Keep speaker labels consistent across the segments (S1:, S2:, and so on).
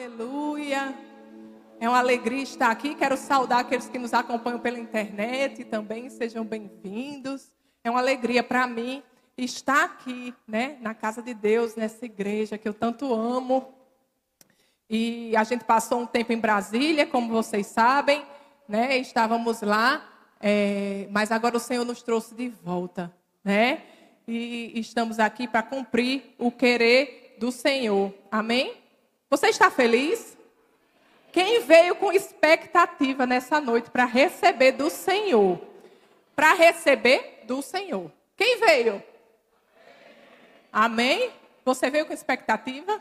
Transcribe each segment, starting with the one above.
S1: Aleluia. É uma alegria estar aqui. Quero saudar aqueles que nos acompanham pela internet também. Sejam bem-vindos. É uma alegria para mim estar aqui, né, na casa de Deus, nessa igreja que eu tanto amo. E a gente passou um tempo em Brasília, como vocês sabem, né? Estávamos lá, é, mas agora o Senhor nos trouxe de volta, né? E estamos aqui para cumprir o querer do Senhor. Amém? Você está feliz? Quem veio com expectativa nessa noite para receber do Senhor? Para receber do Senhor. Quem veio? Amém? Você veio com expectativa?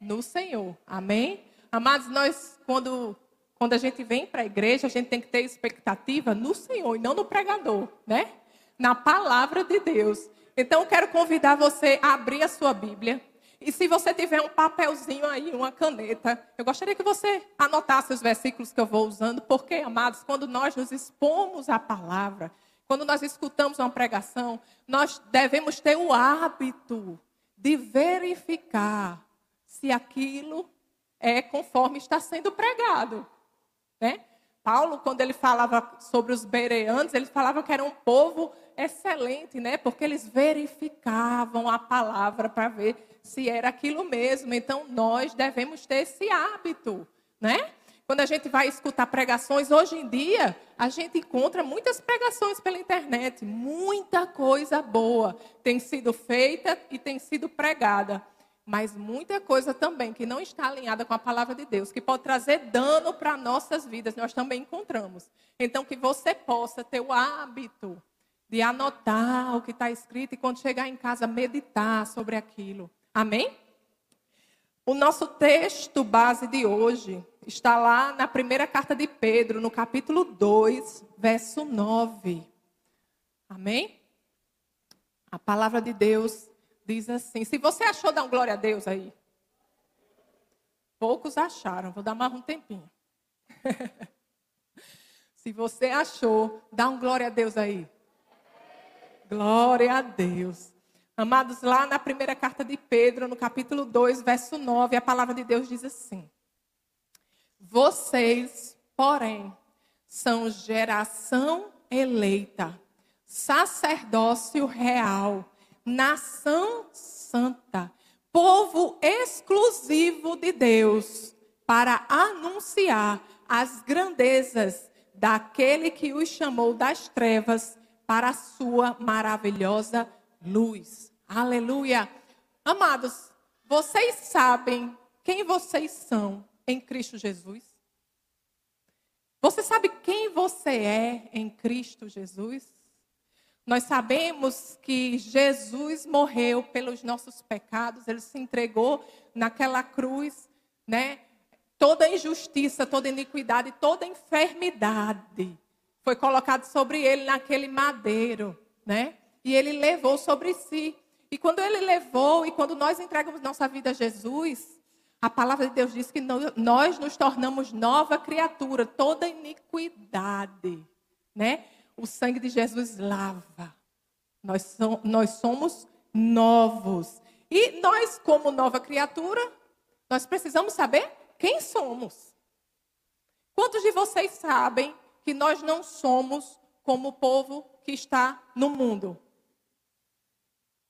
S1: No Senhor. Amém? Amados, nós, quando, quando a gente vem para a igreja, a gente tem que ter expectativa no Senhor e não no pregador, né? Na palavra de Deus. Então, eu quero convidar você a abrir a sua Bíblia e se você tiver um papelzinho aí, uma caneta, eu gostaria que você anotasse os versículos que eu vou usando, porque, amados, quando nós nos expomos à palavra, quando nós escutamos uma pregação, nós devemos ter o hábito de verificar se aquilo é conforme está sendo pregado. Né? Paulo, quando ele falava sobre os bereanos, ele falava que era um povo excelente, né? Porque eles verificavam a palavra para ver se era aquilo mesmo. Então, nós devemos ter esse hábito, né? Quando a gente vai escutar pregações, hoje em dia, a gente encontra muitas pregações pela internet. Muita coisa boa tem sido feita e tem sido pregada. Mas muita coisa também que não está alinhada com a palavra de Deus, que pode trazer dano para nossas vidas, nós também encontramos. Então, que você possa ter o hábito de anotar o que está escrito e quando chegar em casa meditar sobre aquilo. Amém? O nosso texto base de hoje está lá na primeira carta de Pedro, no capítulo 2, verso 9. Amém? A palavra de Deus diz assim: se você achou, dá um glória a Deus aí. Poucos acharam, vou dar mais um tempinho. se você achou, dá um glória a Deus aí. Glória a Deus. Amados, lá na primeira carta de Pedro, no capítulo 2, verso 9, a palavra de Deus diz assim: Vocês, porém, são geração eleita, sacerdócio real, nação santa, povo exclusivo de Deus, para anunciar as grandezas daquele que os chamou das trevas para a sua maravilhosa luz. Aleluia. Amados, vocês sabem quem vocês são em Cristo Jesus? Você sabe quem você é em Cristo Jesus? Nós sabemos que Jesus morreu pelos nossos pecados, ele se entregou naquela cruz, né? Toda injustiça, toda iniquidade, toda enfermidade foi colocado sobre ele naquele madeiro, né? E ele levou sobre si. E quando ele levou, e quando nós entregamos nossa vida a Jesus, a palavra de Deus diz que nós nos tornamos nova criatura, toda iniquidade, né? O sangue de Jesus lava. Nós, nós somos novos. E nós, como nova criatura, nós precisamos saber quem somos. Quantos de vocês sabem que nós não somos como o povo que está no mundo.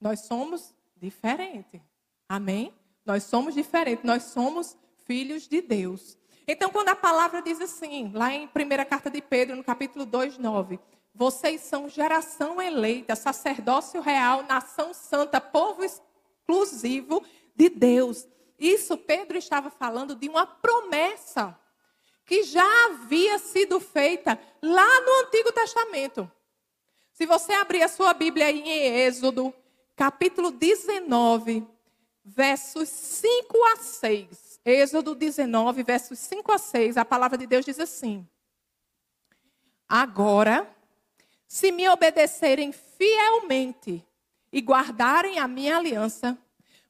S1: Nós somos diferentes. Amém? Nós somos diferentes. Nós somos filhos de Deus. Então, quando a palavra diz assim, lá em 1 carta de Pedro, no capítulo 2, 9, vocês são geração eleita, sacerdócio real, nação santa, povo exclusivo de Deus. Isso Pedro estava falando de uma promessa que já havia sido feita lá no Antigo Testamento. Se você abrir a sua Bíblia em Êxodo, capítulo 19, versos 5 a 6. Êxodo 19, versos 5 a 6, a palavra de Deus diz assim: Agora, se me obedecerem fielmente e guardarem a minha aliança,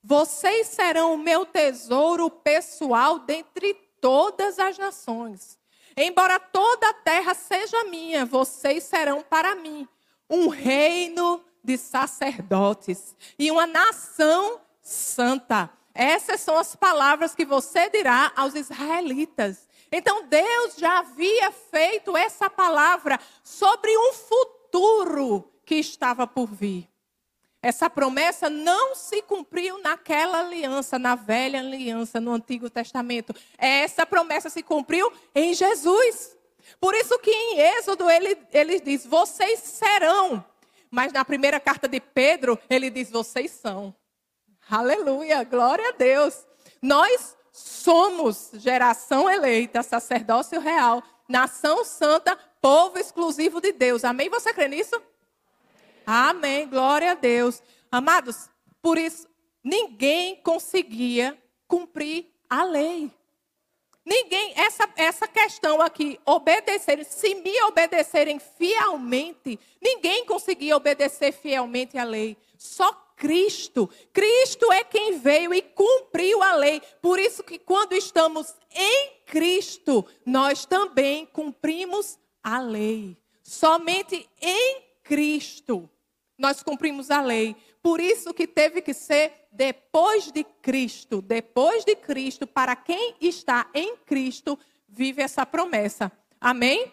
S1: vocês serão o meu tesouro pessoal dentre todas as nações. Embora toda a terra seja minha, vocês serão para mim um reino de sacerdotes e uma nação santa. Essas são as palavras que você dirá aos israelitas. Então Deus já havia feito essa palavra sobre um futuro que estava por vir. Essa promessa não se cumpriu naquela aliança, na velha aliança, no Antigo Testamento. Essa promessa se cumpriu em Jesus. Por isso que em Êxodo ele, ele diz: vocês serão. Mas na primeira carta de Pedro, ele diz: vocês são. Aleluia, glória a Deus. Nós somos geração eleita, sacerdócio real, nação santa, povo exclusivo de Deus. Amém? Você crê nisso? Amém, glória a Deus. Amados, por isso, ninguém conseguia cumprir a lei. Ninguém, essa, essa questão aqui, obedecerem, se me obedecerem fielmente, ninguém conseguia obedecer fielmente a lei. Só Cristo. Cristo é quem veio e cumpriu a lei. Por isso que quando estamos em Cristo, nós também cumprimos a lei. Somente em Cristo nós cumprimos a lei. Por isso que teve que ser depois de Cristo, depois de Cristo, para quem está em Cristo, vive essa promessa. Amém?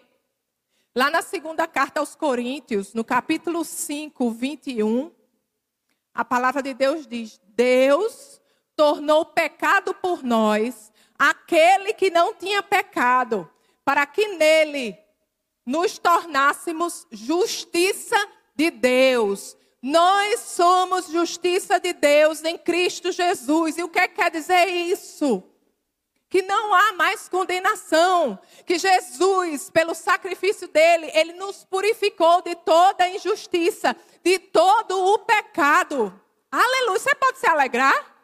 S1: Lá na segunda carta aos Coríntios, no capítulo 5, 21, a palavra de Deus diz: Deus tornou pecado por nós aquele que não tinha pecado, para que nele nos tornássemos justiça de Deus. Nós somos justiça de Deus em Cristo Jesus. E o que quer dizer isso? Que não há mais condenação, que Jesus, pelo sacrifício dele, ele nos purificou de toda injustiça, de todo o pecado. Aleluia. Você pode se alegrar?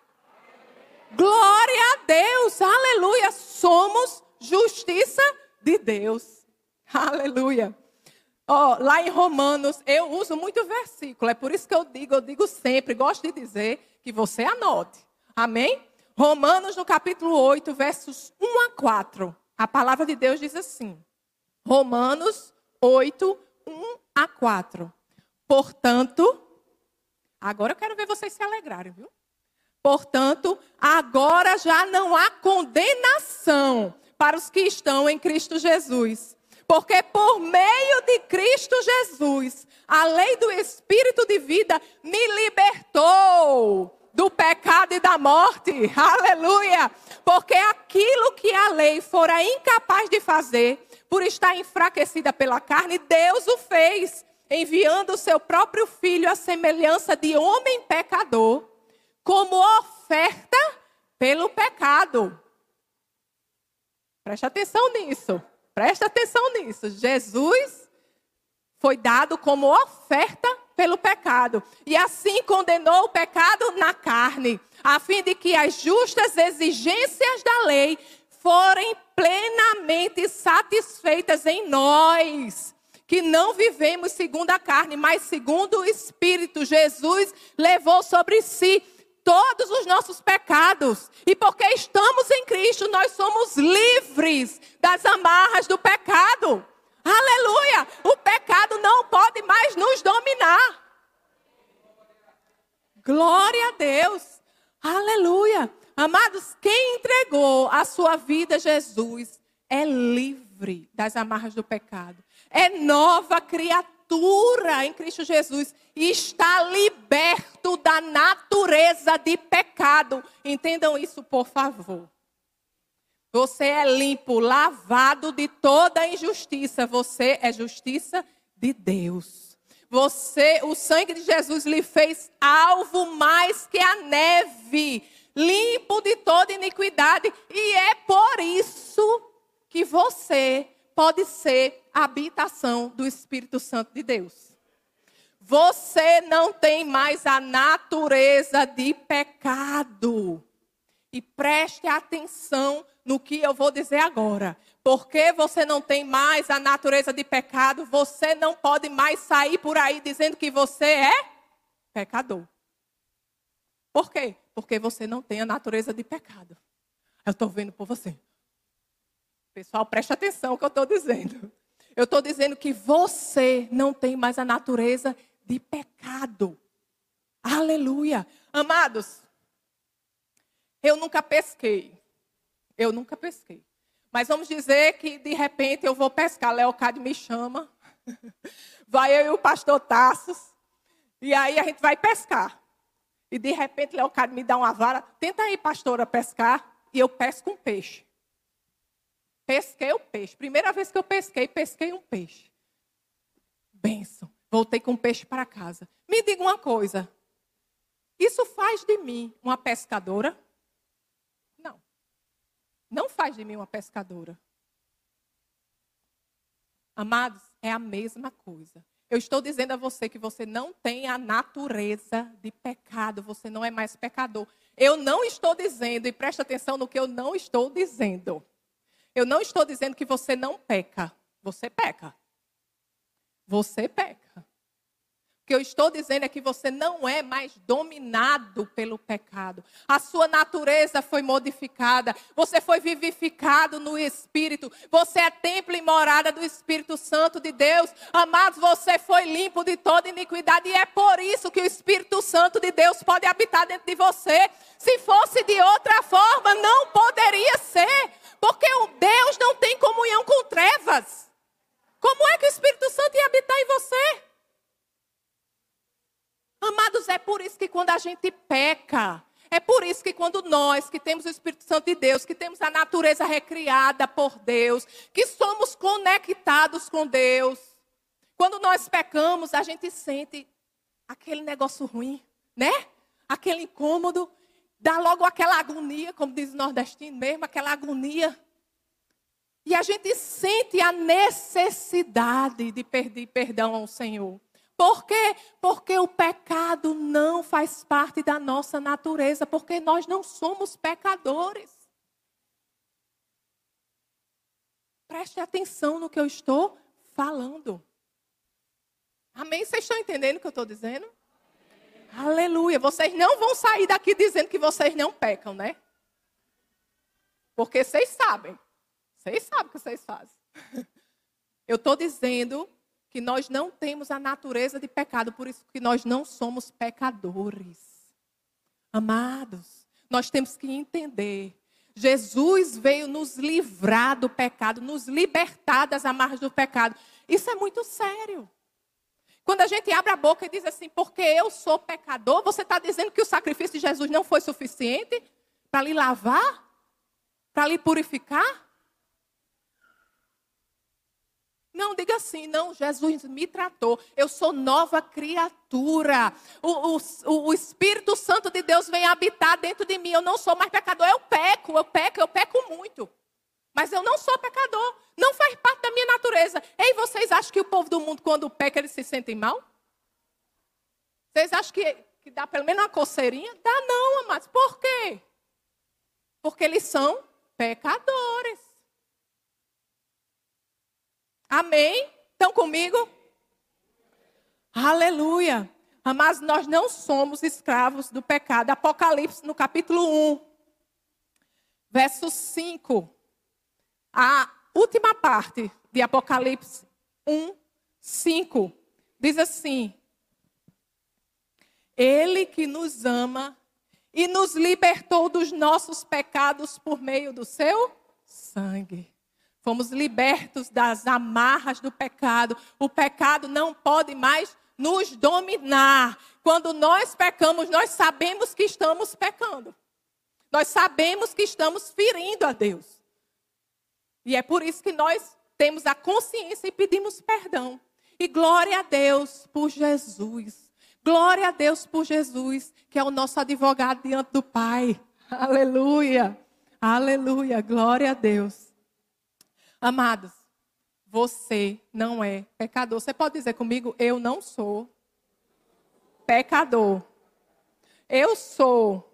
S1: Glória a Deus. Aleluia. Somos justiça de Deus. Aleluia. Oh, lá em Romanos, eu uso muito versículo, é por isso que eu digo, eu digo sempre, gosto de dizer que você anote. Amém? Romanos, no capítulo 8, versos 1 a 4. A palavra de Deus diz assim: Romanos 8, 1 a 4. Portanto, agora eu quero ver vocês se alegrarem, viu? Portanto, agora já não há condenação para os que estão em Cristo Jesus. Porque por meio de Cristo Jesus, a lei do Espírito de vida me libertou do pecado e da morte. Aleluia! Porque aquilo que a lei fora incapaz de fazer, por estar enfraquecida pela carne, Deus o fez, enviando o seu próprio filho à semelhança de homem pecador, como oferta pelo pecado. Preste atenção nisso. Preste atenção nisso. Jesus foi dado como oferta pelo pecado. E assim condenou o pecado na carne, a fim de que as justas exigências da lei forem plenamente satisfeitas em nós, que não vivemos segundo a carne, mas segundo o Espírito. Jesus levou sobre si todos os nossos pecados. E porque estamos em Cristo, nós somos livres das amarras do pecado. Aleluia! O pecado não pode mais nos dominar. Glória a Deus. Aleluia. Amados, quem entregou a sua vida a Jesus é livre das amarras do pecado. É nova criatura em Cristo Jesus e está liberto da natureza de pecado. Entendam isso, por favor. Você é limpo, lavado de toda injustiça. Você é justiça de Deus. Você, o sangue de Jesus lhe fez alvo mais que a neve, limpo de toda iniquidade, e é por isso que você pode ser a habitação do Espírito Santo de Deus. Você não tem mais a natureza de pecado. E preste atenção no que eu vou dizer agora. Porque você não tem mais a natureza de pecado, você não pode mais sair por aí dizendo que você é pecador. Por quê? Porque você não tem a natureza de pecado. Eu estou vendo por você. Pessoal, preste atenção no que eu estou dizendo. Eu estou dizendo que você não tem mais a natureza de pecado. Aleluia. Amados, Eu nunca pesquei. Eu nunca pesquei. Mas vamos dizer que de repente eu vou pescar. Leocádio me chama. Vai eu e o pastor Tassos. E aí a gente vai pescar. E de repente Leocádio me dá uma vara. Tenta aí, pastora, pescar. E eu pesco um peixe. Pesquei o peixe. Primeira vez que eu pesquei, pesquei um peixe. Benção. Voltei com um peixe para casa. Me diga uma coisa. Isso faz de mim uma pescadora? Não. Não faz de mim uma pescadora. Amados, é a mesma coisa. Eu estou dizendo a você que você não tem a natureza de pecado, você não é mais pecador. Eu não estou dizendo, e preste atenção no que eu não estou dizendo. Eu não estou dizendo que você não peca. Você peca. Você peca. O que eu estou dizendo é que você não é mais dominado pelo pecado. A sua natureza foi modificada. Você foi vivificado no Espírito. Você é templo e morada do Espírito Santo de Deus. Amados, você foi limpo de toda iniquidade. E é por isso que o Espírito Santo de Deus pode habitar dentro de você. Se fosse de outra forma, não poderia ser. Porque o Deus não tem comunhão com trevas. Como é que o Espírito Santo ia habitar em você? Amados, é por isso que quando a gente peca, é por isso que quando nós, que temos o Espírito Santo de Deus, que temos a natureza recriada por Deus, que somos conectados com Deus, quando nós pecamos, a gente sente aquele negócio ruim, né? Aquele incômodo, dá logo aquela agonia, como diz o nordestino mesmo, aquela agonia. E a gente sente a necessidade de pedir perdão ao Senhor. Por quê? Porque o pecado não faz parte da nossa natureza, porque nós não somos pecadores. Preste atenção no que eu estou falando. Amém? Vocês estão entendendo o que eu estou dizendo? Aleluia. Vocês não vão sair daqui dizendo que vocês não pecam, né? Porque vocês sabem. Vocês sabem o que vocês fazem. Eu estou dizendo que nós não temos a natureza de pecado, por isso que nós não somos pecadores. Amados, nós temos que entender. Jesus veio nos livrar do pecado, nos libertar das amarras do pecado. Isso é muito sério. Quando a gente abre a boca e diz assim, porque eu sou pecador, você está dizendo que o sacrifício de Jesus não foi suficiente para lhe lavar? Para lhe purificar? Não, diga assim, não, Jesus me tratou, eu sou nova criatura. O, o, o, Espírito Santo de Deus vem habitar dentro de mim, eu não sou mais pecador, eu peco, eu peco, eu peco muito. Mas eu não sou pecador, não faz parte da minha natureza. Ei, vocês acham que o povo do mundo, quando peca, eles se sentem mal? Vocês acham que, que dá pelo menos uma coceirinha? Dá não, amados. Por quê? Porque eles são pecadores. Amém? Estão comigo? Aleluia. Mas nós não somos escravos do pecado. Apocalipse, no capítulo 1, verso 5. A última parte de Apocalipse 1, 5. Diz assim: Ele que nos ama e nos libertou dos nossos pecados por meio do seu sangue. Fomos libertos das amarras do pecado. O pecado não pode mais nos dominar. Quando nós pecamos, nós sabemos que estamos pecando. Nós sabemos que estamos ferindo a Deus. E é por isso que nós temos a consciência e pedimos perdão. E glória a Deus por Jesus. Glória a Deus por Jesus, que é o nosso advogado diante do Pai. Aleluia. Aleluia. Glória a Deus. Amados, você não é pecador. Você pode dizer comigo, eu não sou pecador. Eu sou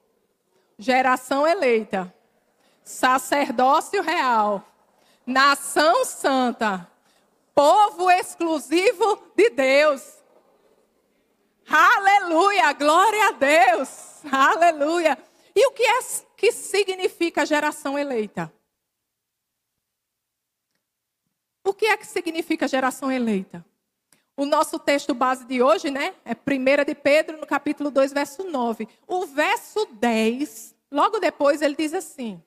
S1: geração eleita, sacerdócio real, nação santa, povo exclusivo de Deus. Aleluia, glória a Deus. Aleluia. E o que é que significa geração eleita? O que é que significa geração eleita? O nosso texto base de hoje, né, é 1 de Pedro, no capítulo 2, verso 9. O verso 10 logo depois ele diz assim: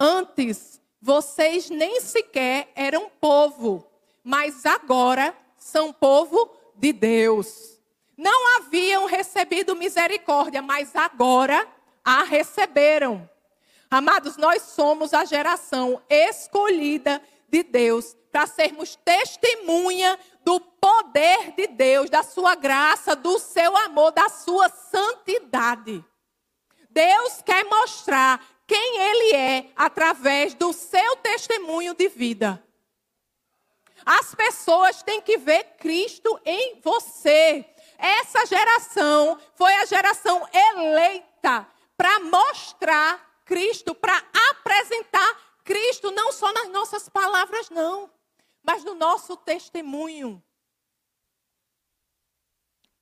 S1: Antes vocês nem sequer eram povo, mas agora são povo de Deus. Não haviam recebido misericórdia, mas agora a receberam. Amados, nós somos a geração escolhida de Deus para sermos testemunha do poder de Deus, da sua graça, do seu amor, da sua santidade. Deus quer mostrar quem Ele é através do seu testemunho de vida. As pessoas têm que ver Cristo em você. Essa geração foi a geração eleita para mostrar Cristo, para apresentar Cristo, não só nas nossas palavras, não, mas no nosso testemunho.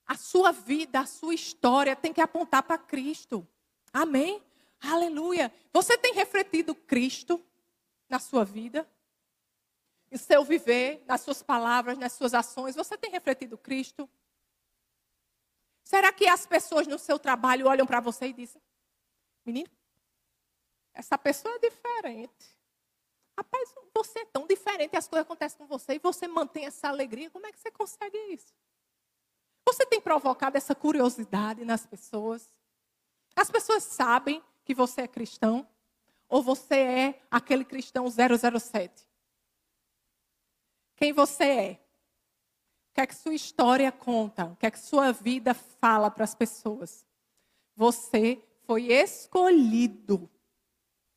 S1: A sua vida, a sua história tem que apontar para Cristo. Amém? Aleluia. Você tem refletido Cristo na sua vida? Em seu viver, nas suas palavras, nas suas ações, você tem refletido Cristo? Será que as pessoas no seu trabalho olham para você e dizem: Menino, essa pessoa é diferente. Rapaz, você é tão diferente, as coisas acontecem com você e você mantém essa alegria. Como é que você consegue isso? Você tem provocado essa curiosidade nas pessoas? As pessoas sabem que você é cristão? Ou você é aquele cristão 007? Quem você é? O que é que sua história conta? O que é que sua vida fala para as pessoas? Você foi escolhido.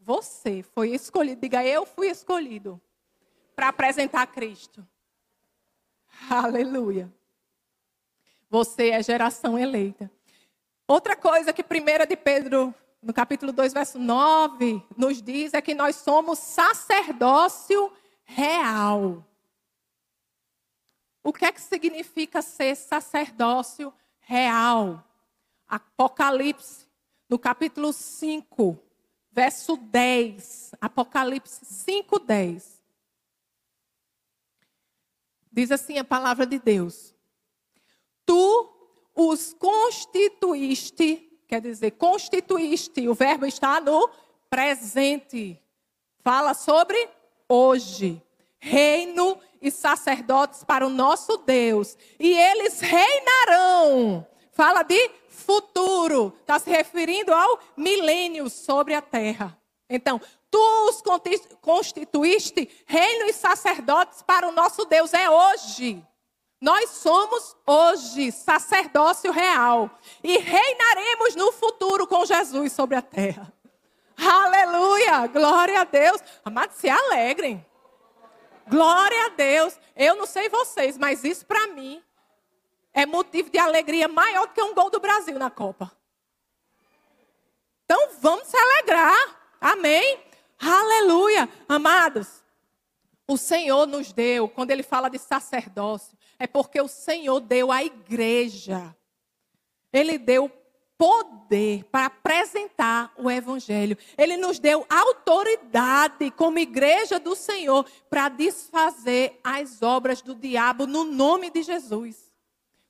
S1: Você foi escolhido. Diga, eu fui escolhido para apresentar Cristo. Aleluia. Você é geração eleita. Outra coisa que 1 de Pedro, no capítulo 2, verso 9, nos diz é que nós somos sacerdócio real. O que é que significa ser sacerdócio real? Apocalipse no capítulo 5, verso 10. Apocalipse 5, 10. Diz assim a palavra de Deus: Tu os constituíste, quer dizer, constituíste, o verbo está no presente. Fala sobre hoje. Reino e sacerdotes para o nosso Deus, e eles reinarão. Fala de futuro, está se referindo ao milênio sobre a terra. Então, tu os constituíste reino e sacerdotes para o nosso Deus, é hoje. Nós somos hoje sacerdócio real e reinaremos no futuro com Jesus sobre a terra. Aleluia! Glória a Deus. Amados, se alegrem. Glória a Deus. Eu não sei vocês, mas isso para mim é motivo de alegria maior do que um gol do Brasil na Copa. Então vamos se alegrar. Amém? Aleluia. Amados, o Senhor nos deu, quando ele fala de sacerdócio, é porque o Senhor deu à igreja. Ele deu poder para apresentar o Evangelho. Ele nos deu autoridade como igreja do Senhor para desfazer as obras do diabo no nome de Jesus.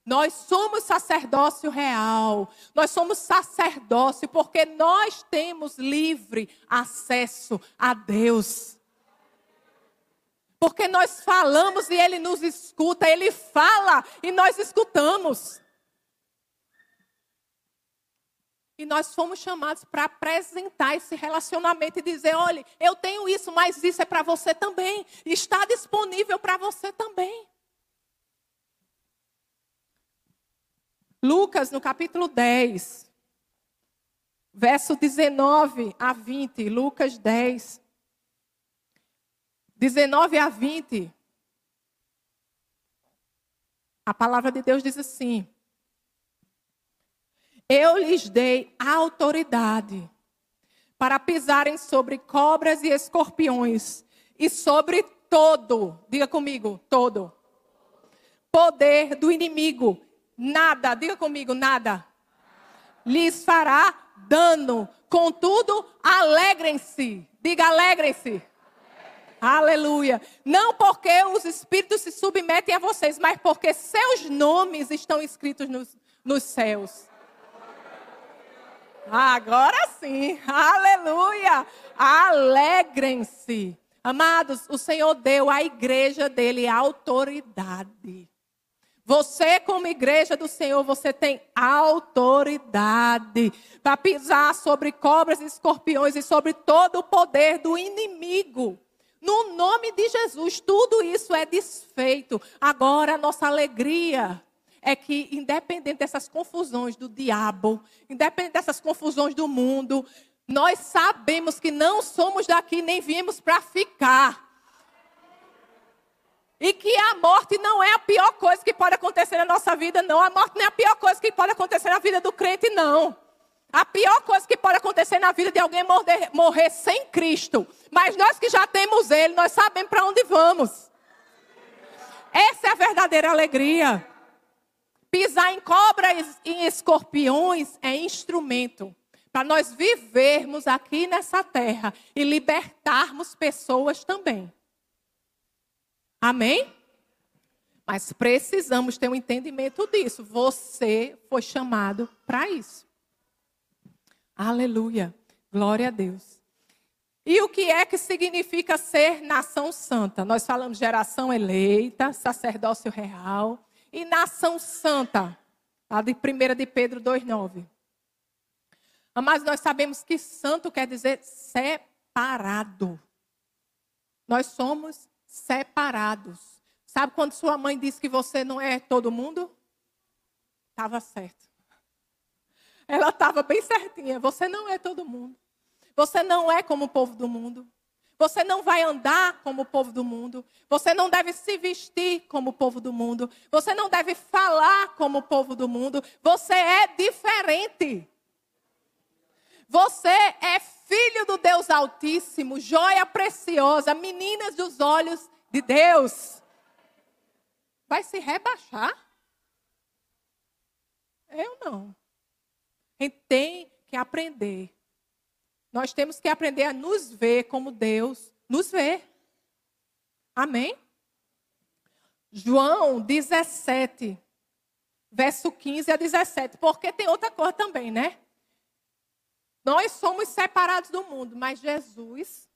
S1: Nós somos sacerdócio real. Nós somos sacerdócio porque nós temos livre acesso a Deus. Porque nós falamos e Ele nos escuta, Ele fala e nós escutamos. E nós fomos chamados para apresentar esse relacionamento e dizer: olha, eu tenho isso, mas isso é para você também. Está disponível para você também. Lucas, no capítulo 10, verso 19 a 20. Lucas 10, 19 a 20. A palavra de Deus diz assim: Eu lhes dei autoridade para pisarem sobre cobras e escorpiões e sobre todo, diga comigo, todo, poder do inimigo nada, diga comigo, nada, lhes fará dano. Contudo, alegrem-se. Diga, alegrem-se. Aleluia. Não porque os espíritos se submetem a vocês, mas porque seus nomes estão escritos nos, nos céus. Agora sim, aleluia! Alegrem-se. Amados, o Senhor deu à igreja dele autoridade. Você, como igreja do Senhor, você tem autoridade para pisar sobre cobras e escorpiões e sobre todo o poder do inimigo. No nome de Jesus, tudo isso é desfeito. Agora, a nossa alegria é que, independente dessas confusões do diabo, independente dessas confusões do mundo, nós sabemos que não somos daqui nem viemos para ficar. E que a morte não é a pior coisa que pode acontecer na nossa vida, não. A morte não é a pior coisa que pode acontecer na vida do crente, não. A pior coisa que pode acontecer na vida de alguém é morrer, morrer sem Cristo. Mas nós que já temos Ele, nós sabemos para onde vamos. Essa é a verdadeira alegria. Pisar em cobras e em escorpiões é instrumento para nós vivermos aqui nessa terra e libertarmos pessoas também. Amém? Mas precisamos ter um entendimento disso. Você foi chamado para isso. Aleluia. Glória a Deus. E o que é que significa ser nação santa? Nós falamos geração eleita, sacerdócio real e nação santa. A de 1 de Pedro 2,9. Mas nós sabemos que santo quer dizer separado. Nós somos separados. Sabe quando sua mãe disse que você não é todo mundo? Estava certo. Ela estava bem certinha. Você não é todo mundo. Você não é como o povo do mundo. Você não vai andar como o povo do mundo. Você não deve se vestir como o povo do mundo. Você não deve falar como o povo do mundo. Você é diferente. Você é filho do Deus Altíssimo, joia preciosa, meninas dos olhos de Deus. Vai se rebaixar? Eu não. A gente tem que aprender. Nós temos que aprender a nos ver como Deus nos vê. Amém? João 17, verso 15 a 17. Porque tem outra coisa também, né? Nós somos separados do mundo, mas Jesus,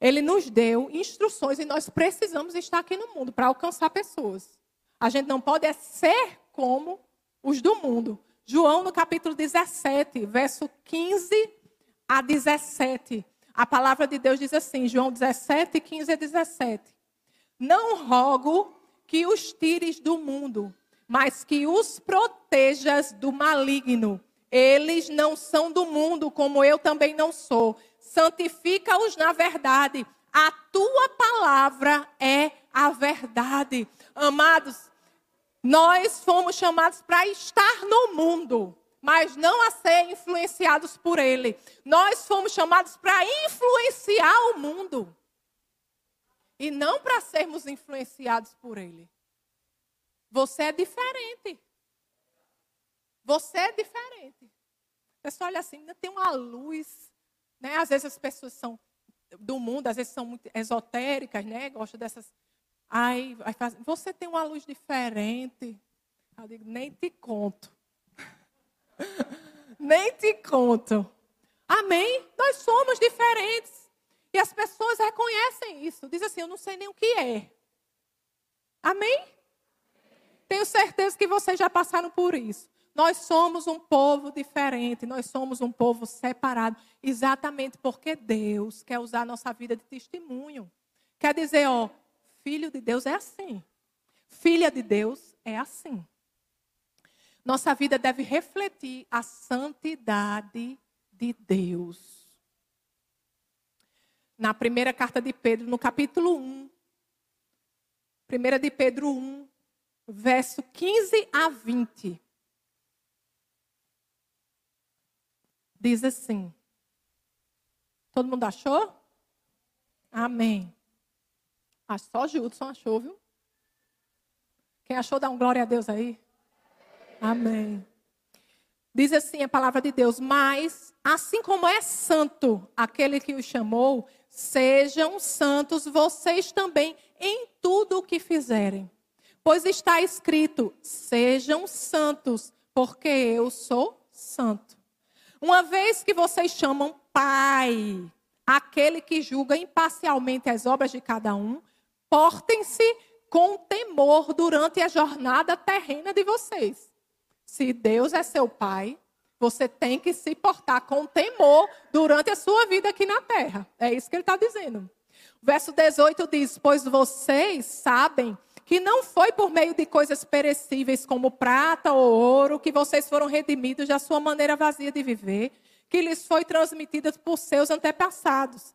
S1: Ele nos deu instruções e nós precisamos estar aqui no mundo para alcançar pessoas. A gente não pode ser como os do mundo. João, no capítulo 17, verso 15 a 17. A palavra de Deus diz assim, João 17, 15 a 17. Não rogo que os tires do mundo, mas que os protejas do maligno. Eles não são do mundo, como eu também não sou. Santifica-os na verdade. A tua palavra é a verdade. Amados, nós fomos chamados para estar no mundo, mas não a ser influenciados por ele. Nós fomos chamados para influenciar o mundo e não para sermos influenciados por ele. Você é diferente. Você é diferente. A pessoa olha assim, ainda tem uma luz. Né? Às vezes as pessoas são do mundo, às vezes são muito esotéricas, né? Gostam dessas. Ai, você tem uma luz diferente. Eu digo, nem te conto. nem te conto. Amém? Nós somos diferentes. E as pessoas reconhecem isso. Dizem assim, eu não sei nem o que é. Amém? Tenho certeza que vocês já passaram por isso. Nós somos um povo diferente, nós somos um povo separado, exatamente porque Deus quer usar a nossa vida de testemunho. Quer dizer, ó, filho de Deus é assim. Filha de Deus é assim. Nossa vida deve refletir a santidade de Deus. Na primeira carta de Pedro, no capítulo 1, 1 de Pedro 1, verso 15 a 20. Diz assim. Todo mundo achou? Amém. Acho só Judson achou, viu? Quem achou, dá um glória a Deus aí. Amém. Diz assim a palavra de Deus: Mas, assim como é santo aquele que os chamou, sejam santos vocês também em tudo o que fizerem. Pois está escrito: Sejam santos, porque eu sou santo. Uma vez que vocês chamam Pai, aquele que julga imparcialmente as obras de cada um, portem-se com temor durante a jornada terrena de vocês. Se Deus é seu Pai, você tem que se portar com temor durante a sua vida aqui na terra. É isso que ele está dizendo. O verso 18 diz: Pois vocês sabem que não foi por meio de coisas perecíveis como prata ou ouro que vocês foram redimidos da sua maneira vazia de viver, que lhes foi transmitida por seus antepassados,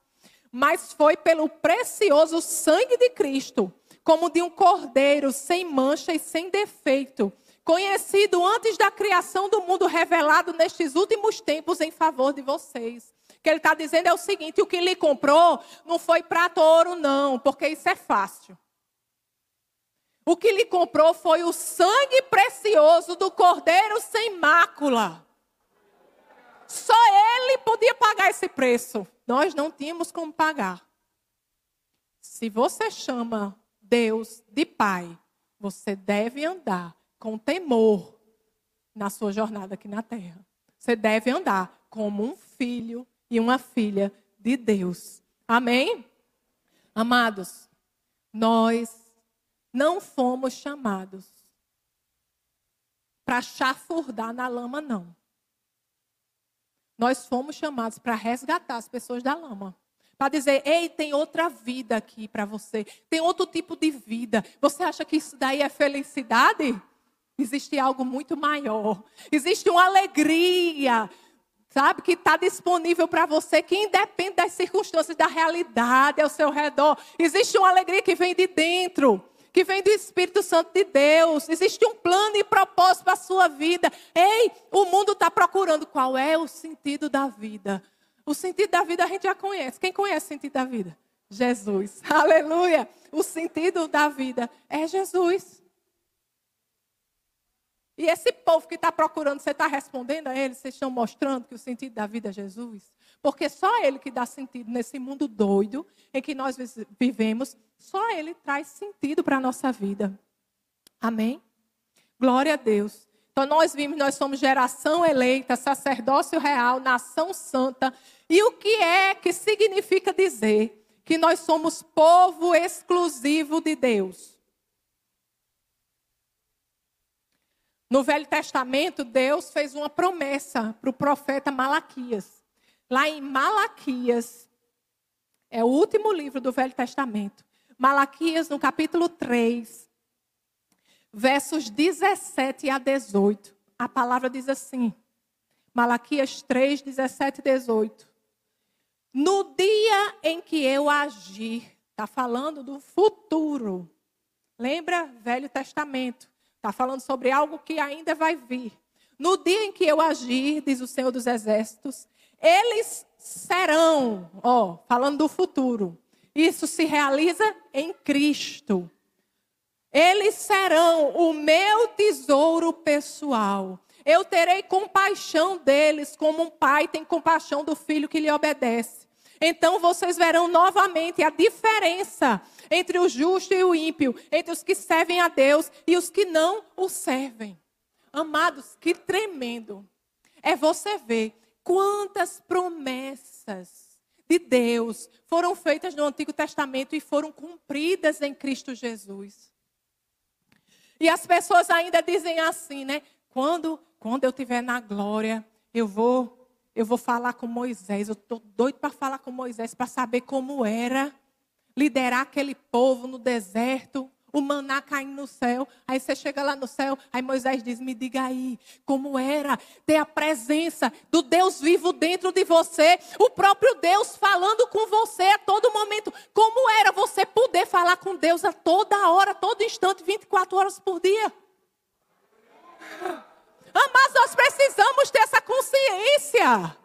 S1: mas foi pelo precioso sangue de Cristo, como de um cordeiro sem mancha e sem defeito, conhecido antes da criação do mundo, revelado nestes últimos tempos em favor de vocês. O que ele está dizendo é o seguinte: o que lhe comprou não foi prata ou ouro, não, porque isso é fácil. O que lhe comprou foi o sangue precioso do cordeiro sem mácula. Só ele podia pagar esse preço. Nós não tínhamos como pagar. Se você chama Deus de Pai, você deve andar com temor na sua jornada aqui na terra. Você deve andar como um filho e uma filha de Deus. Amém? Amados, nós não fomos chamados para chafurdar na lama, não. Nós fomos chamados para resgatar as pessoas da lama. Para dizer, ei, tem outra vida aqui para você. Tem outro tipo de vida. Você acha que isso daí é felicidade? Existe algo muito maior. Existe uma alegria, sabe, que está disponível para você, que independe das circunstâncias, da realidade ao seu redor. Existe uma alegria que vem de dentro que vem do Espírito Santo de Deus. Existe um plano e propósito para a sua vida. Ei, o mundo está procurando qual é o sentido da vida. O sentido da vida a gente já conhece. Quem conhece o sentido da vida? Jesus. Aleluia. O sentido da vida é Jesus. E esse povo que está procurando, você está respondendo a eles? Vocês estão mostrando que o sentido da vida é Jesus? Porque só Ele que dá sentido nesse mundo doido em que nós vivemos, só Ele traz sentido para a nossa vida. Amém? Glória a Deus. Então nós vimos, nós somos geração eleita, sacerdócio real, nação santa. E o que é que significa dizer que nós somos povo exclusivo de Deus? No Velho Testamento, Deus fez uma promessa para o profeta Malaquias. Lá em Malaquias, é o último livro do Velho Testamento. Malaquias, no capítulo 3, versos 17 a 18. A palavra diz assim: Malaquias 3, 17 e 18. No dia em que eu agir, está falando do futuro. Lembra? Velho Testamento. Está falando sobre algo que ainda vai vir. No dia em que eu agir, diz o Senhor dos Exércitos, eles serão, ó, falando do futuro. Isso se realiza em Cristo. Eles serão o meu tesouro pessoal. Eu terei compaixão deles, como um pai tem compaixão do filho que lhe obedece. Então vocês verão novamente a diferença entre o justo e o ímpio, entre os que servem a Deus e os que não o servem. Amados, que tremendo é você ver Quantas promessas de Deus foram feitas no Antigo Testamento e foram cumpridas em Cristo Jesus. E as pessoas ainda dizem assim, né? Quando, quando eu estiver na glória, eu vou eu vou falar com Moisés. Eu estou doido para falar com Moisés para saber como era liderar aquele povo no deserto o maná caindo no céu. Aí você chega lá no céu, aí Moisés diz: Me diga aí, como era ter a presença do Deus vivo dentro de você, o próprio Deus falando com você a todo momento. Como era você poder falar com Deus a toda hora, todo instante, 24 horas por dia? Ah, mas nós precisamos ter essa consciência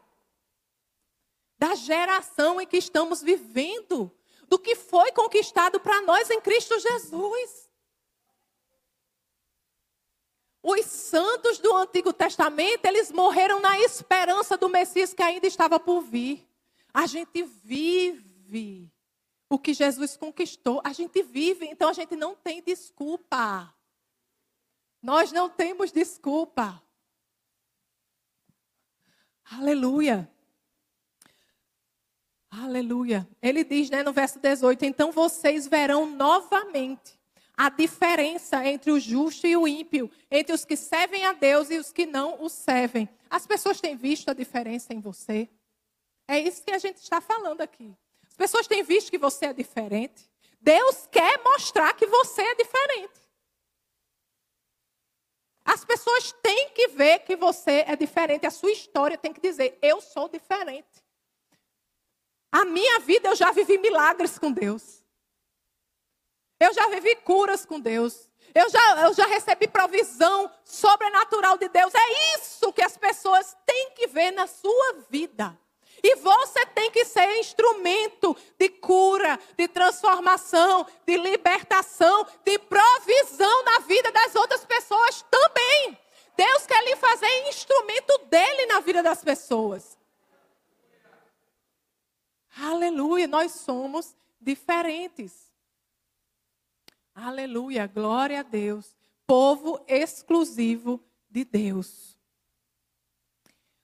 S1: da geração em que estamos vivendo do que foi conquistado para nós em Cristo Jesus. Os santos do Antigo Testamento, eles morreram na esperança do Messias que ainda estava por vir. A gente vive o que Jesus conquistou. A gente vive, então a gente não tem desculpa. Nós não temos desculpa. Aleluia. Aleluia. Ele diz, né, no verso 18: Então vocês verão novamente a diferença entre o justo e o ímpio, entre os que servem a Deus e os que não o servem. As pessoas têm visto a diferença em você? É isso que a gente está falando aqui. As pessoas têm visto que você é diferente. Deus quer mostrar que você é diferente. As pessoas têm que ver que você é diferente. A sua história tem que dizer: eu sou diferente. A minha vida eu já vivi milagres com Deus. Eu já vivi curas com Deus. Eu já, eu já recebi provisão sobrenatural de Deus. É isso que as pessoas têm que ver na sua vida. E você tem que ser instrumento de cura, de transformação, de libertação, de provisão na vida das outras pessoas também. Deus quer lhe fazer instrumento dele na vida das pessoas. Aleluia, nós somos diferentes. Aleluia, glória a Deus. Povo exclusivo de Deus.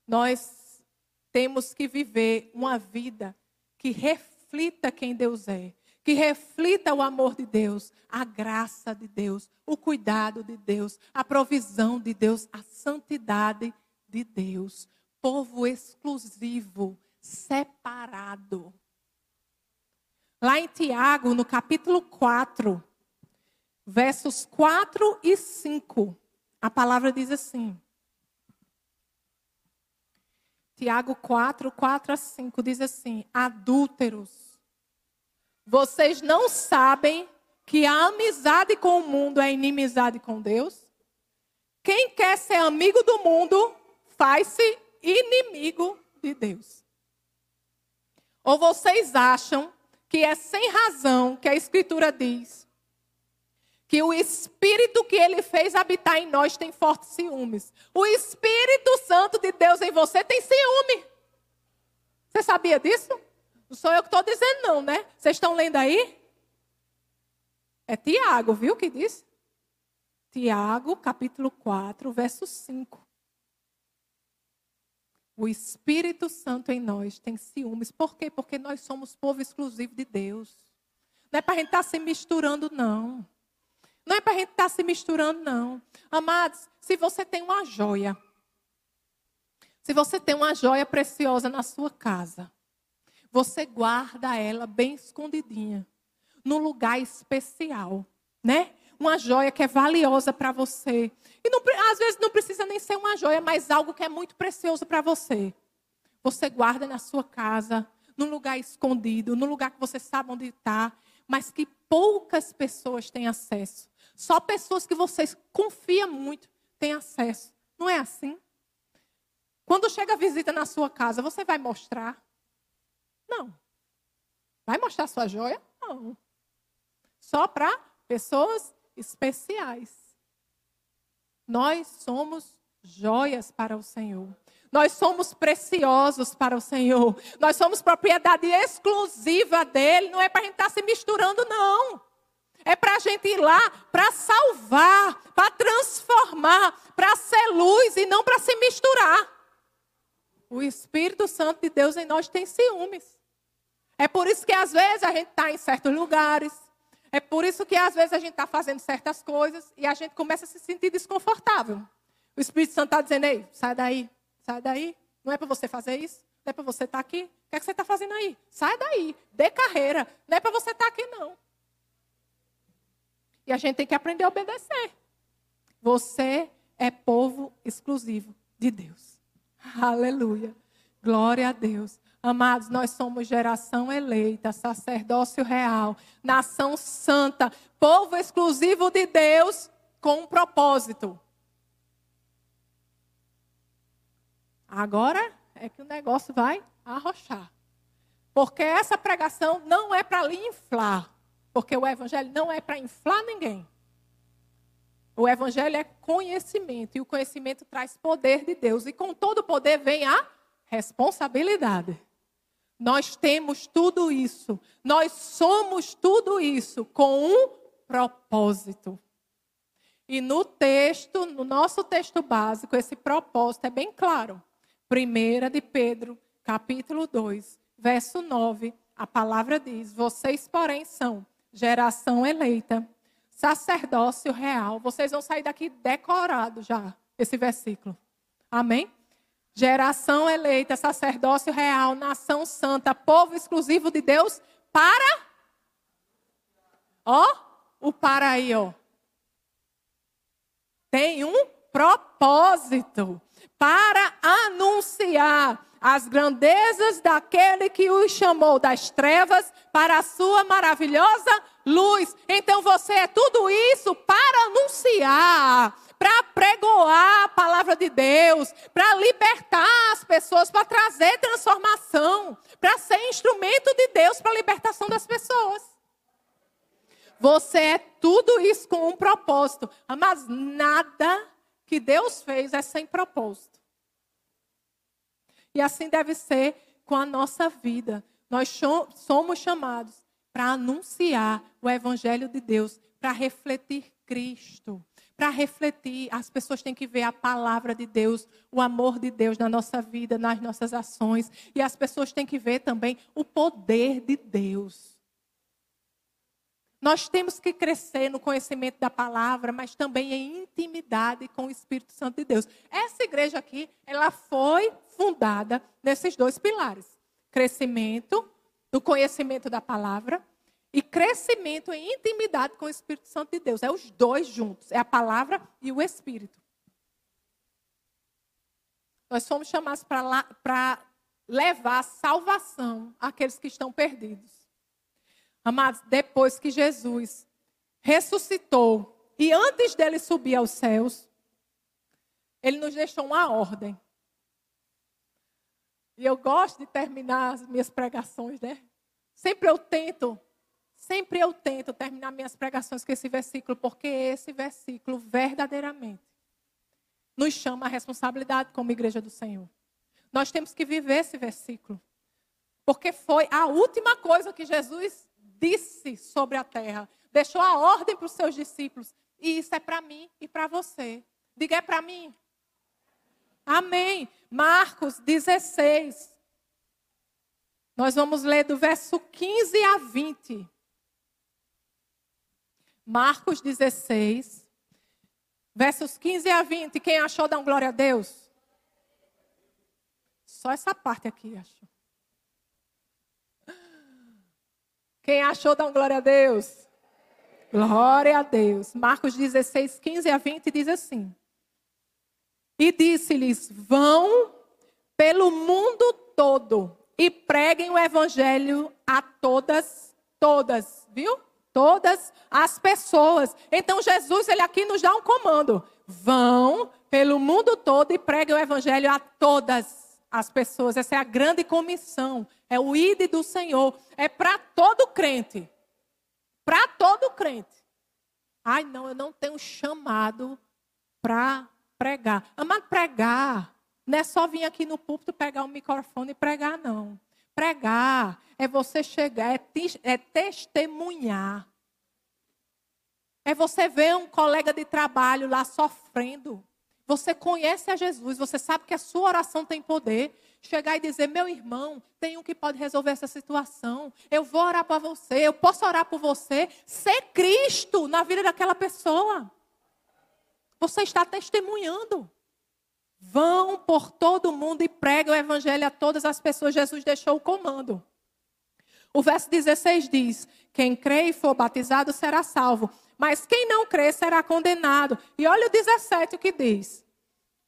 S1: Nós temos que viver uma vida que reflita quem Deus é, que reflita o amor de Deus, a graça de Deus, o cuidado de Deus, a provisão de Deus, a santidade de Deus. Povo exclusivo, separado. Lá em Tiago, no capítulo 4, versos 4 e 5, a palavra diz assim: Tiago 4, 4 a 5 diz assim: Adúlteros, vocês não sabem que a amizade com o mundo é inimizade com Deus? Quem quer ser amigo do mundo, faz-se inimigo de Deus. Ou vocês acham que é sem razão que a Escritura diz que o Espírito que ele fez habitar em nós tem fortes ciúmes. O Espírito Santo de Deus em você tem ciúme. Você sabia disso? Não sou eu que estou dizendo, não, né? Vocês estão lendo aí? É Tiago, viu que diz? Tiago, capítulo 4, verso 5. O Espírito Santo em nós tem ciúmes. Por quê? Porque nós somos povo exclusivo de Deus. Não é para a gente estar tá se misturando, não. Não é para a gente estar tá se misturando, não. Amados, se você tem uma joia, se você tem uma joia preciosa na sua casa, você guarda ela bem escondidinha, num lugar especial, né? Uma joia que é valiosa para você. E não, às vezes não precisa nem ser uma joia, mas algo que é muito precioso para você. Você guarda na sua casa, num lugar escondido, num lugar que você sabe onde está, mas que poucas pessoas têm acesso. Só pessoas que vocês confiam muito têm acesso. Não é assim? Quando chega a visita na sua casa, você vai mostrar? Não. Vai mostrar sua joia? Não. Só para pessoas especiais. Nós somos joias para o Senhor. Nós somos preciosos para o Senhor. Nós somos propriedade exclusiva dele. Não é para a gente estar tá se misturando, não. É para a gente ir lá para salvar, para transformar, para ser luz e não para se misturar. O Espírito Santo de Deus em nós tem ciúmes. É por isso que às vezes a gente está em certos lugares. É por isso que às vezes a gente está fazendo certas coisas e a gente começa a se sentir desconfortável. O Espírito Santo está dizendo: ei, sai daí, sai daí. Não é para você fazer isso. Não é para você estar tá aqui. O que, é que você está fazendo aí? Sai daí, dê carreira. Não é para você estar tá aqui, não. E a gente tem que aprender a obedecer. Você é povo exclusivo de Deus. Aleluia. Glória a Deus. Amados, nós somos geração eleita, sacerdócio real, nação santa, povo exclusivo de Deus com um propósito. Agora é que o negócio vai arrochar. Porque essa pregação não é para lhe inflar. Porque o evangelho não é para inflar ninguém. O evangelho é conhecimento. E o conhecimento traz poder de Deus. E com todo poder vem a responsabilidade. Nós temos tudo isso. Nós somos tudo isso com um propósito. E no texto, no nosso texto básico, esse propósito é bem claro. 1 de Pedro, capítulo 2, verso 9, a palavra diz: Vocês, porém, são geração eleita, sacerdócio real. Vocês vão sair daqui decorado já, esse versículo. Amém? Geração eleita, sacerdócio real, nação santa, povo exclusivo de Deus, para. Ó, o para aí, ó. Tem um propósito para anunciar as grandezas daquele que os chamou das trevas para a sua maravilhosa luz. Então você é tudo isso para anunciar, para pregoar a palavra de Deus, para libertar as pessoas, para trazer transformação, para ser instrumento de Deus para a libertação das pessoas. Você é tudo isso com um propósito, mas nada que Deus fez é sem propósito. E assim deve ser com a nossa vida. Nós somos chamados para anunciar o Evangelho de Deus, para refletir Cristo. Para refletir, as pessoas têm que ver a palavra de Deus, o amor de Deus na nossa vida, nas nossas ações. E as pessoas têm que ver também o poder de Deus. Nós temos que crescer no conhecimento da palavra, mas também em intimidade com o Espírito Santo de Deus. Essa igreja aqui, ela foi fundada nesses dois pilares: crescimento do conhecimento da palavra e crescimento em intimidade com o Espírito Santo de Deus. É os dois juntos, é a palavra e o Espírito. Nós fomos chamados para levar salvação àqueles que estão perdidos. Amados, depois que Jesus ressuscitou e antes dele subir aos céus, ele nos deixou uma ordem. E eu gosto de terminar as minhas pregações, né? Sempre eu tento, sempre eu tento terminar minhas pregações com esse versículo, porque esse versículo verdadeiramente nos chama a responsabilidade como igreja do Senhor. Nós temos que viver esse versículo. Porque foi a última coisa que Jesus disse sobre a terra. Deixou a ordem para os seus discípulos. E isso é para mim e para você. Diga, é para mim. Amém. Marcos 16. Nós vamos ler do verso 15 a 20. Marcos 16, versos 15 a 20. Quem achou, dá um glória a Deus. Só essa parte aqui, acho. Quem achou, dá um glória a Deus. Glória a Deus. Marcos 16, 15 a 20 diz assim: E disse-lhes: Vão pelo mundo todo e preguem o evangelho a todas, todas, viu? Todas as pessoas. Então Jesus, ele aqui nos dá um comando: Vão pelo mundo todo e preguem o evangelho a todas as pessoas. Essa é a grande comissão. É o ide do Senhor. É para todo crente. Para todo crente. Ai, não, eu não tenho chamado para pregar. Amado, pregar não é só vir aqui no púlpito pegar o microfone e pregar, não. Pregar é você chegar, é, é testemunhar. É você ver um colega de trabalho lá sofrendo. Você conhece a Jesus, você sabe que a sua oração tem poder chegar e dizer: meu irmão, tem um que pode resolver essa situação. Eu vou orar para você, eu posso orar por você. Ser Cristo na vida daquela pessoa. Você está testemunhando. Vão por todo mundo e pregam o evangelho a todas as pessoas. Jesus deixou o comando. O verso 16 diz: Quem crê e for batizado será salvo, mas quem não crê será condenado. E olha o 17 o que diz.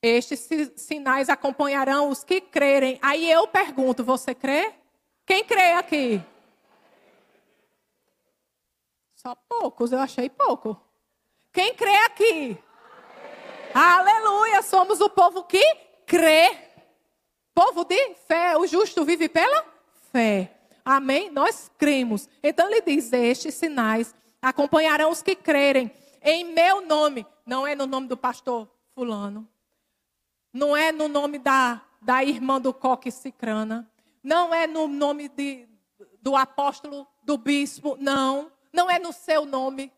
S1: Estes sinais acompanharão os que crerem. Aí eu pergunto: você crê? Quem crê aqui? Só poucos, eu achei pouco. Quem crê aqui? Aleluia, somos o povo que crê. Povo de fé, o justo vive pela fé. Amém? Nós cremos. Então ele diz: Estes sinais acompanharão os que crerem em meu nome. Não é no nome do pastor Fulano, não é no nome da, da irmã do coque cicrana, não é no nome de, do apóstolo, do bispo, não, não é no seu nome,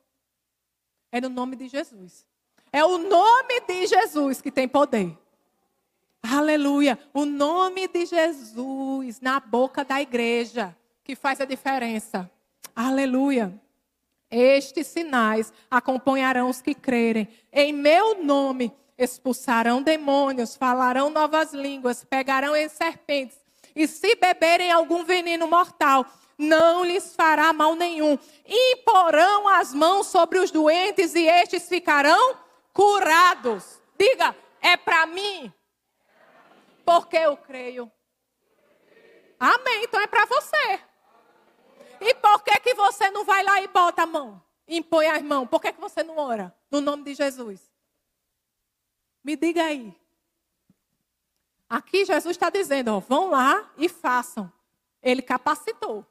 S1: é no nome de Jesus. É o nome de Jesus que tem poder. Aleluia. O nome de Jesus na boca da igreja que faz a diferença. Aleluia. Estes sinais acompanharão os que crerem. Em meu nome expulsarão demônios, falarão novas línguas, pegarão em serpentes. E se beberem algum veneno mortal, não lhes fará mal nenhum. Imporão as mãos sobre os doentes e estes ficarão curados. Diga, é para mim. Porque eu creio. Amém. Então é para você. E por que, que você não vai lá e bota a mão? Impõe as mãos. Por que, que você não ora? No nome de Jesus. Me diga aí. Aqui Jesus está dizendo, ó, vão lá e façam. Ele capacitou.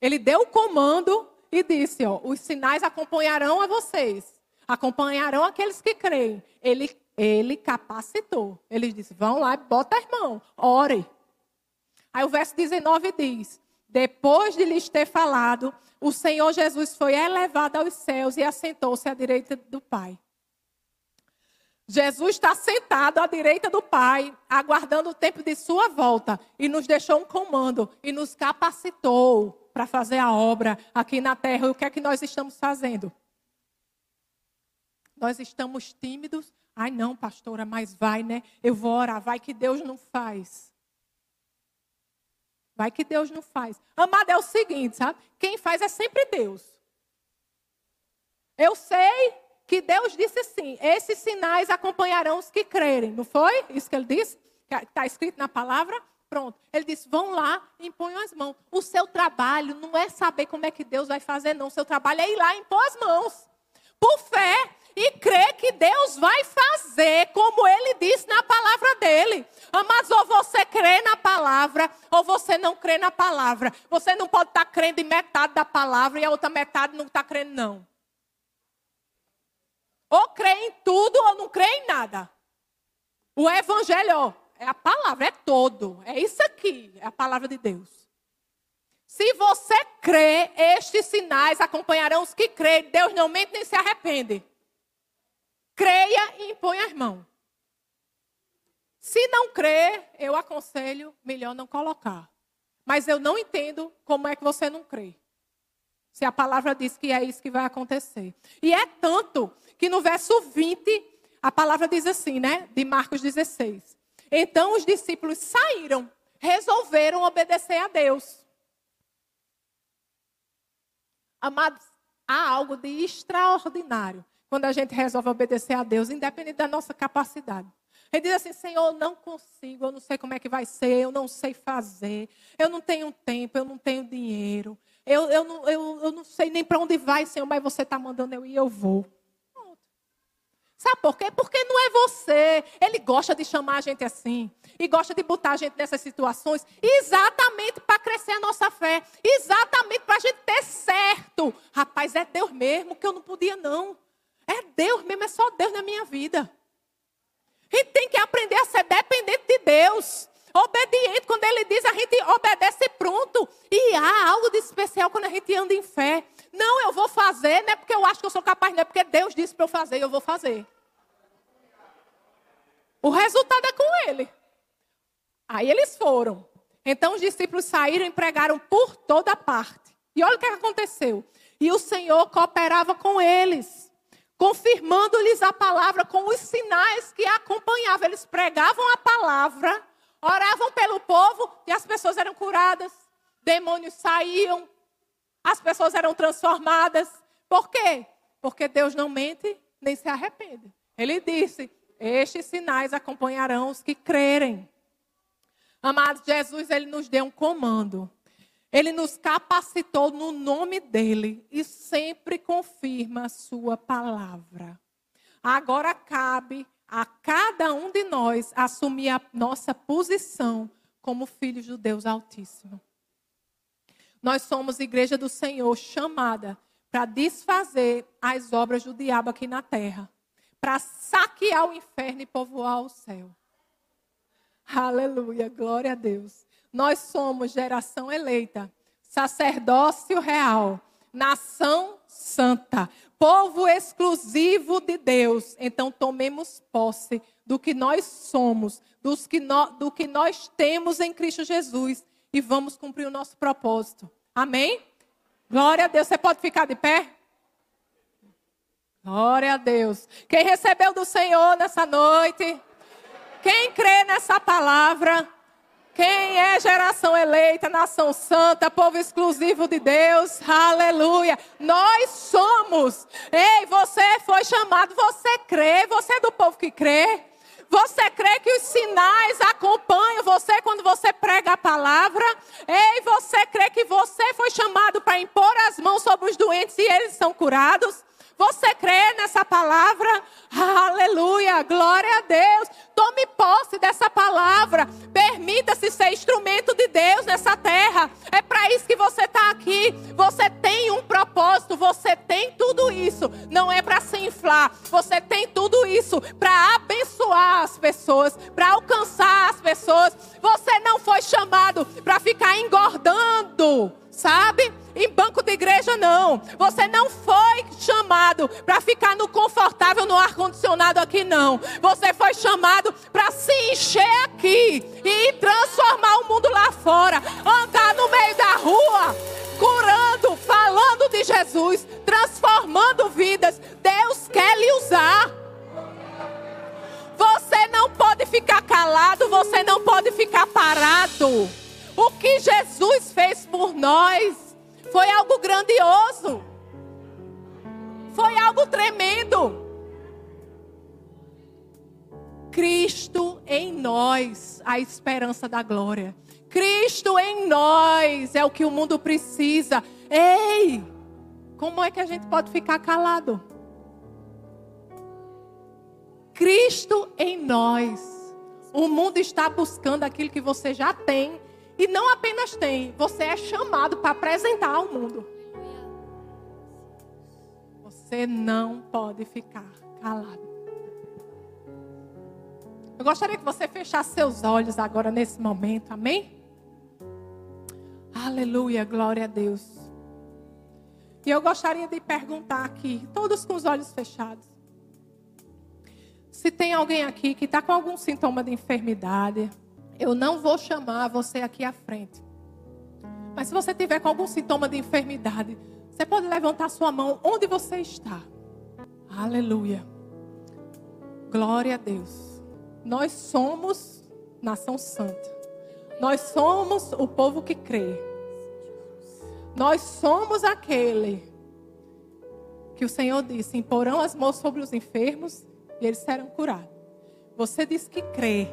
S1: Ele deu o comando e disse, ó, os sinais acompanharão a vocês. Acompanharão aqueles que creem. Ele, ele capacitou. Ele disse, vão lá e bota as mãos, ore. Aí o verso 19 diz, depois de lhes ter falado, o Senhor Jesus foi elevado aos céus e assentou-se à direita do Pai. Jesus está sentado à direita do Pai, aguardando o tempo de sua volta, e nos deixou um comando e nos capacitou para fazer a obra aqui na terra. E o que é que nós estamos fazendo? Nós estamos tímidos. Ai, não, pastora, mas vai, né? Eu vou orar. Vai que Deus não faz. Vai que Deus não faz. Amado, é o seguinte, sabe? Quem faz é sempre Deus. Eu sei que Deus disse assim: esses sinais acompanharão os que crerem. Não foi isso que ele disse? Está escrito na palavra? Pronto. Ele disse: vão lá e imponham as mãos. O seu trabalho não é saber como é que Deus vai fazer, não. O seu trabalho é ir lá e impor as mãos. Por fé e crer que Deus vai fazer como ele disse na palavra dele. Mas ou você crê na palavra, ou você não crê na palavra. Você não pode estar crendo em metade da palavra e a outra metade não está crendo, não. Ou crê em tudo ou não crê em nada. O evangelho é a palavra, é todo. É isso aqui, é a palavra de Deus. Se você crê, estes sinais acompanharão os que creem. Deus não mente nem se arrepende. Creia e impõe as mãos. Se não crê, eu aconselho melhor não colocar. Mas eu não entendo como é que você não crê. Se a palavra diz que é isso que vai acontecer. E é tanto que no verso 20, a palavra diz assim, né? De Marcos 16. Então os discípulos saíram, resolveram obedecer a Deus. Amados, há algo de extraordinário quando a gente resolve obedecer a Deus, independente da nossa capacidade. Ele diz assim: Senhor, eu não consigo, eu não sei como é que vai ser, eu não sei fazer, eu não tenho tempo, eu não tenho dinheiro, eu, eu, não, eu, eu não sei nem para onde vai, Senhor, mas você está mandando eu ir, eu vou. Sabe por quê? Porque não é você. Ele gosta de chamar a gente assim. E gosta de botar a gente nessas situações exatamente para crescer a nossa fé. Exatamente para a gente ter certo. Rapaz, é Deus mesmo que eu não podia, não. É Deus mesmo, é só Deus na minha vida. A gente tem que aprender a ser dependente de Deus. Obediente, quando ele diz, a gente obedece pronto. E há algo de especial quando a gente anda em fé. Não, eu vou fazer, não é porque eu acho que eu sou capaz, não é porque Deus disse para eu fazer, eu vou fazer. O resultado é com ele. Aí eles foram. Então os discípulos saíram e pregaram por toda parte. E olha o que aconteceu. E o Senhor cooperava com eles confirmando-lhes a palavra com os sinais que acompanhavam. Eles pregavam a palavra, oravam pelo povo e as pessoas eram curadas, demônios saíam, as pessoas eram transformadas. Por quê? Porque Deus não mente nem se arrepende. Ele disse: Estes sinais acompanharão os que crerem. Amados, Jesus ele nos deu um comando. Ele nos capacitou no nome dele e sempre confirma a sua palavra. Agora cabe a cada um de nós assumir a nossa posição como filhos do Deus Altíssimo. Nós somos igreja do Senhor chamada para desfazer as obras do diabo aqui na terra, para saquear o inferno e povoar o céu. Aleluia, glória a Deus. Nós somos geração eleita, sacerdócio real, nação santa, povo exclusivo de Deus. Então tomemos posse do que nós somos, dos que no, do que nós temos em Cristo Jesus e vamos cumprir o nosso propósito. Amém? Glória a Deus. Você pode ficar de pé? Glória a Deus. Quem recebeu do Senhor nessa noite? Quem crê nessa palavra? Quem é geração eleita, nação santa, povo exclusivo de Deus? Aleluia. Nós somos. Ei, você foi chamado, você crê, você é do povo que crê. Você crê que os sinais acompanham você quando você prega a palavra? Ei, você crê que você foi chamado para impor as mãos sobre os doentes e eles são curados? Você crê nessa palavra? Aleluia, glória a Deus. Tome posse dessa palavra. Ser instrumento de Deus nessa terra. É para isso que você está aqui. Você tem um propósito, você tem tudo isso. Não é para se inflar. Você tem tudo isso para abençoar as pessoas, para alcançar as pessoas. Você não foi chamado para ficar engordando sabe? Em banco de igreja, não. Você não foi chamado para ficar no confortável, no ar-condicionado aqui, não. Você foi chamado para se encher aqui e transformar o mundo lá fora. Andar no meio da rua, curando, falando de Jesus, transformando vidas. Deus quer lhe usar. Você não pode ficar calado, você não pode ficar parado. O que Jesus fez por nós foi algo grandioso. Foi algo tremendo. Cristo em nós, a esperança da glória. Cristo em nós é o que o mundo precisa. Ei, como é que a gente pode ficar calado? Cristo em nós. O mundo está buscando aquilo que você já tem e não apenas tem, você é chamado para apresentar ao mundo. Você não pode ficar calado. Eu gostaria que você fechasse seus olhos agora nesse momento, amém? Aleluia, glória a Deus. E eu gostaria de perguntar aqui, todos com os olhos fechados. Se tem alguém aqui que está com algum sintoma de enfermidade, eu não vou chamar você aqui à frente. Mas se você tiver com algum sintoma de enfermidade, você pode levantar sua mão onde você está. Aleluia. Glória a Deus. Nós somos nação santa. Nós somos o povo que crê. Nós somos aquele que o Senhor disse: imporão as mãos sobre os enfermos e eles serão curados. Você disse que crê.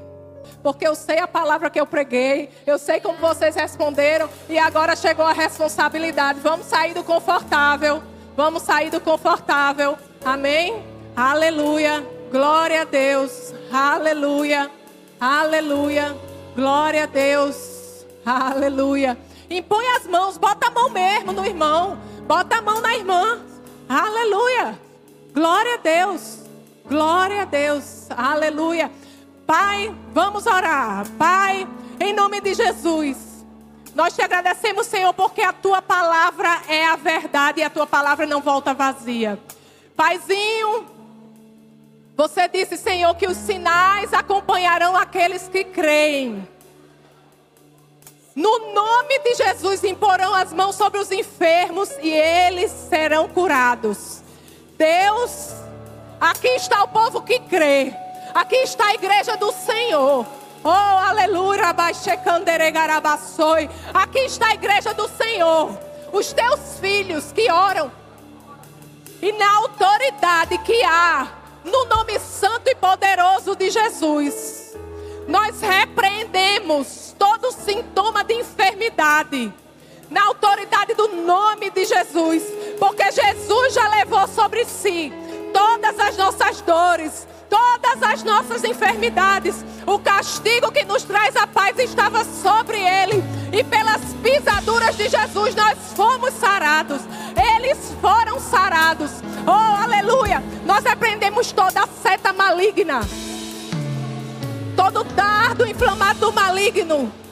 S1: Porque eu sei a palavra que eu preguei, eu sei como vocês responderam e agora chegou a responsabilidade. Vamos sair do confortável. Vamos sair do confortável. Amém? Aleluia. Glória a Deus. Aleluia. Aleluia. Glória a Deus. Aleluia. Impõe as mãos, bota a mão mesmo no irmão. Bota a mão na irmã. Aleluia. Glória a Deus. Glória a Deus. Aleluia. Pai, vamos orar. Pai, em nome de Jesus. Nós te agradecemos, Senhor, porque a tua palavra é a verdade e a tua palavra não volta vazia. Paizinho, você disse, Senhor, que os sinais acompanharão aqueles que creem. No nome de Jesus, imporão as mãos sobre os enfermos e eles serão curados. Deus, aqui está o povo que crê. Aqui está a igreja do Senhor. Oh, aleluia, Aqui está a igreja do Senhor. Os teus filhos que oram. E na autoridade que há no nome santo e poderoso de Jesus. Nós repreendemos todo sintoma de enfermidade. Na autoridade do nome de Jesus. Porque Jesus já levou sobre si todas as nossas dores, todas as nossas enfermidades. O castigo que nos traz a paz estava sobre ele. E pelas pisaduras de Jesus nós fomos sarados. Eles foram sarados. Oh, aleluia! Nós aprendemos toda a seta maligna. Todo dardo inflamado do maligno.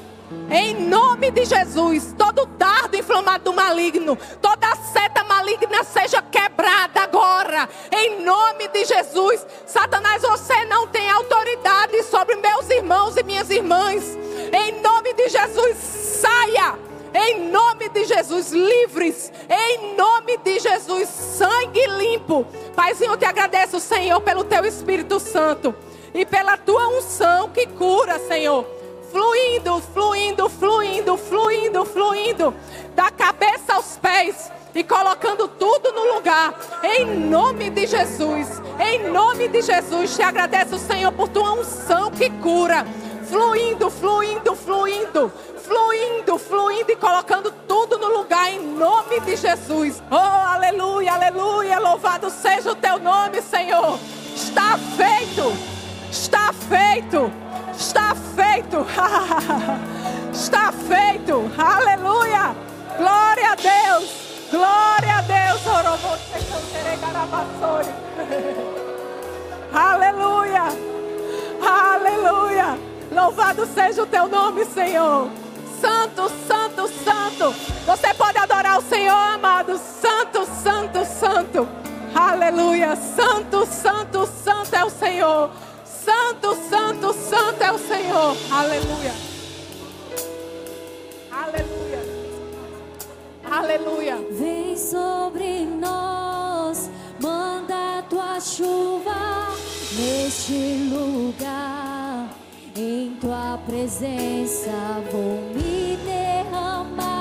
S1: Em nome de Jesus, todo dardo inflamado do maligno, toda seta maligna seja quebrada agora. Em nome de Jesus. Satanás, você não tem autoridade sobre meus irmãos e minhas irmãs. Em nome de Jesus, saia. Em nome de Jesus, livres. Em nome de Jesus, sangue limpo. Paizinho, eu te agradeço, Senhor, pelo teu Espírito Santo e pela tua unção que cura, Senhor fluindo, fluindo, fluindo, fluindo, fluindo, da cabeça aos pés e colocando tudo no lugar, em nome de Jesus, em nome de Jesus, te agradeço, Senhor, por tua unção que cura, fluindo, fluindo, fluindo, fluindo, fluindo e colocando tudo no lugar, em nome de Jesus, oh, aleluia, aleluia, louvado seja o teu nome, Senhor, está feito, está feito. Está feito. Está feito. Aleluia. Glória a Deus. Glória a Deus. Aleluia. Aleluia. Louvado seja o teu nome, Senhor. Santo, santo, santo. Você pode adorar o Senhor, amado. Santo, santo, santo. Aleluia. Santo, santo, santo é o Senhor. Santo, santo, santo é o Senhor. Aleluia. Aleluia. Aleluia.
S2: Vem sobre nós, manda tua chuva neste lugar. Em tua presença vou me derramar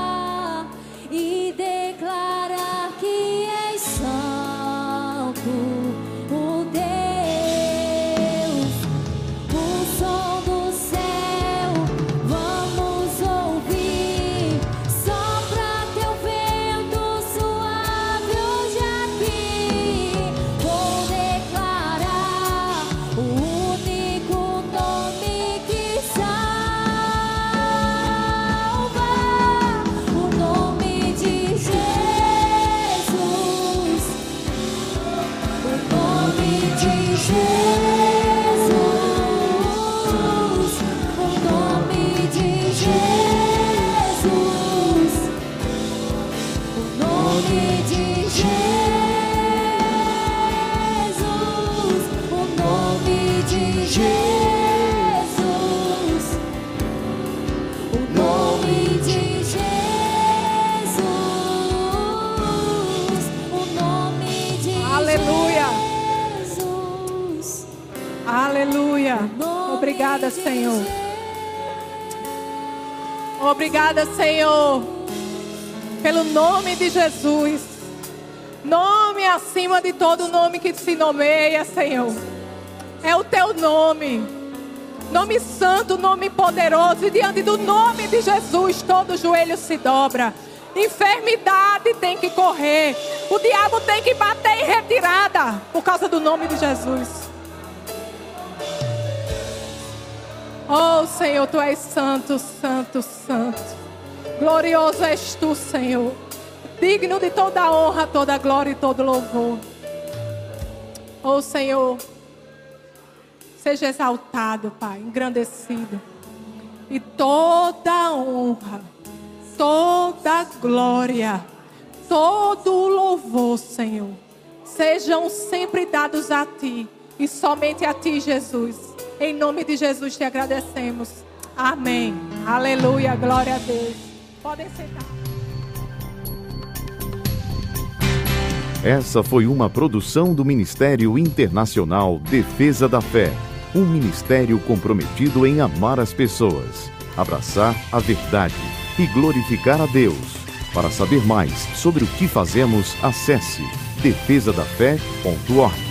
S1: Obrigada, Senhor. Obrigada, Senhor, pelo nome de Jesus. Nome acima de todo nome que se nomeia, Senhor. É o teu nome. Nome santo, nome poderoso. E diante do nome de Jesus, todo joelho se dobra. Enfermidade tem que correr. O diabo tem que bater em retirada por causa do nome de Jesus. Oh Senhor, tu és santo, santo, santo. Glorioso és tu, Senhor. Digno de toda honra, toda glória e todo louvor. Oh Senhor, seja exaltado, Pai, engrandecido. E toda honra, toda glória, todo louvor, Senhor, sejam sempre dados a Ti e somente a Ti, Jesus. Em nome de Jesus te agradecemos. Amém. Aleluia. Glória a Deus. Podem sentar.
S3: Essa foi uma produção do Ministério Internacional Defesa da Fé, um ministério comprometido em amar as pessoas, abraçar a verdade e glorificar a Deus. Para saber mais sobre o que fazemos, acesse defesadafé.org.